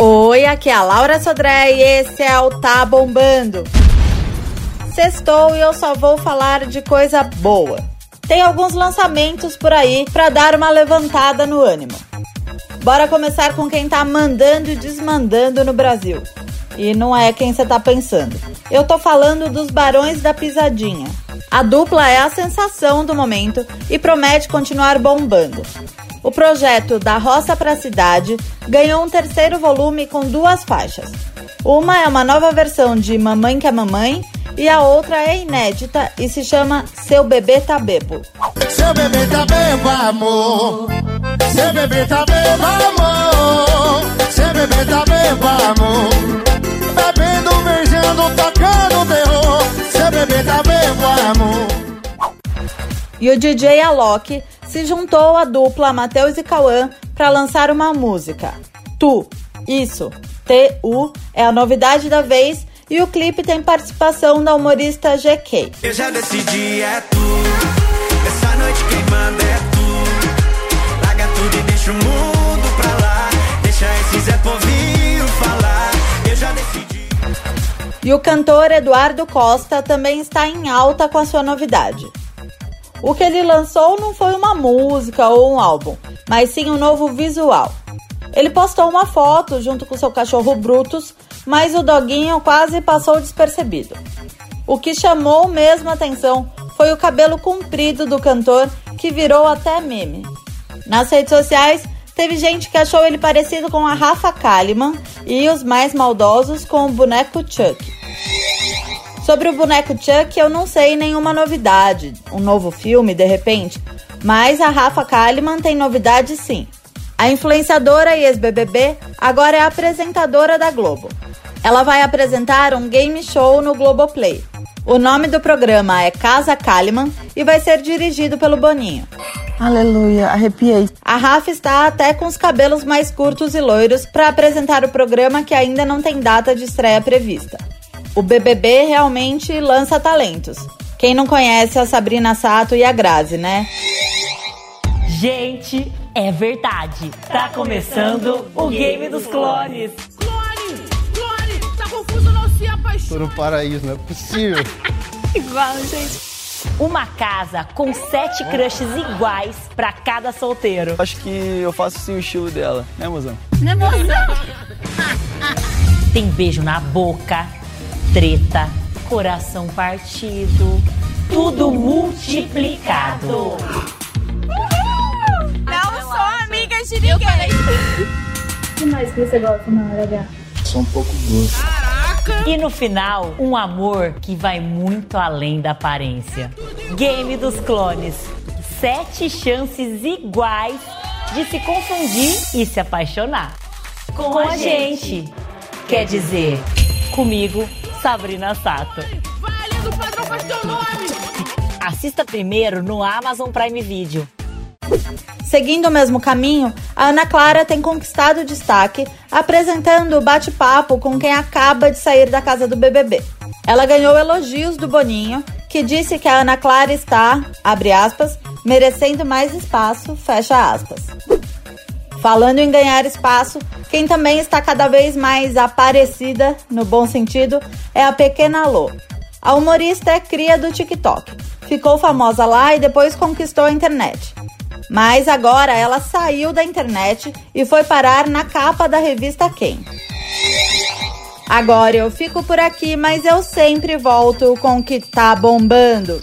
Oi, aqui é a Laura Sodré e esse é o Tá Bombando. Sextou e eu só vou falar de coisa boa. Tem alguns lançamentos por aí para dar uma levantada no ânimo. Bora começar com quem tá mandando e desmandando no Brasil. E não é quem você tá pensando. Eu tô falando dos Barões da Pisadinha. A dupla é a sensação do momento e promete continuar bombando. O projeto Da Roça para a Cidade ganhou um terceiro volume com duas faixas. Uma é uma nova versão de Mamãe que é Mamãe e a outra é inédita e se chama Seu Bebê Tá Bebo. Seu bebê tá bebo, amor. Seu bebê tá bebo, amor. E o DJ Alok se juntou à dupla Matheus e Cauã para lançar uma música. Tu, isso, T-U, é a novidade da vez e o clipe tem participação da humorista GK. Eu já decidi, é tu. Essa noite quem manda é tu. Larga tudo e deixa o mundo pra lá. Deixa esse Zé Povinho falar. Eu já decidi. E o cantor Eduardo Costa também está em alta com a sua novidade. O que ele lançou não foi uma música ou um álbum, mas sim um novo visual. Ele postou uma foto junto com seu cachorro Brutus, mas o doguinho quase passou despercebido. O que chamou mesmo atenção foi o cabelo comprido do cantor, que virou até meme. Nas redes sociais, teve gente que achou ele parecido com a Rafa Kalimann e os mais maldosos com o boneco Chuck. Sobre o boneco Chuck, eu não sei nenhuma novidade. Um novo filme, de repente. Mas a Rafa Kalimann tem novidade sim. A influenciadora e ex-BBB agora é apresentadora da Globo. Ela vai apresentar um game show no Globoplay. O nome do programa é Casa Kalimann e vai ser dirigido pelo Boninho. Aleluia, arrepiei. A Rafa está até com os cabelos mais curtos e loiros para apresentar o programa que ainda não tem data de estreia prevista. O BBB realmente lança talentos. Quem não conhece a Sabrina Sato e a Grazi, né? Gente, é verdade. Tá começando o Game dos Clones. Clone! Clone! Tá confuso, não se apaixone! Tô no paraíso, não é possível. Igual, gente. Uma casa com sete crushes iguais pra cada solteiro. Acho que eu faço sim o estilo dela, né, mozão? Né, Tem beijo na boca, treta, coração partido, tudo multiplicado. Não sou amiga de ninguém! O que mais que você gosta na hora H? Sou um pouco grosso. E no final, um amor que vai muito além da aparência. Game dos clones. Sete chances iguais de se confundir e se apaixonar. Com, a gente. Quer dizer, comigo, Sabrina Sato. Válido, padrão, faz teu nome! Assista primeiro no Amazon Prime Video. Seguindo o mesmo caminho, a Ana Clara tem conquistado destaque apresentando o bate-papo com quem acaba de sair da casa do BBB. Ela ganhou elogios do Boninho, que disse que a Ana Clara está, abre aspas, merecendo mais espaço, fecha aspas. Falando em ganhar espaço, quem também está cada vez mais aparecida, no bom sentido, é a pequena Lô. A humorista é cria do TikTok. Ficou famosa lá e depois conquistou a internet. Mas agora ela saiu da internet e foi parar na capa da revista Quem. Agora eu fico por aqui, mas eu sempre volto com o que tá bombando.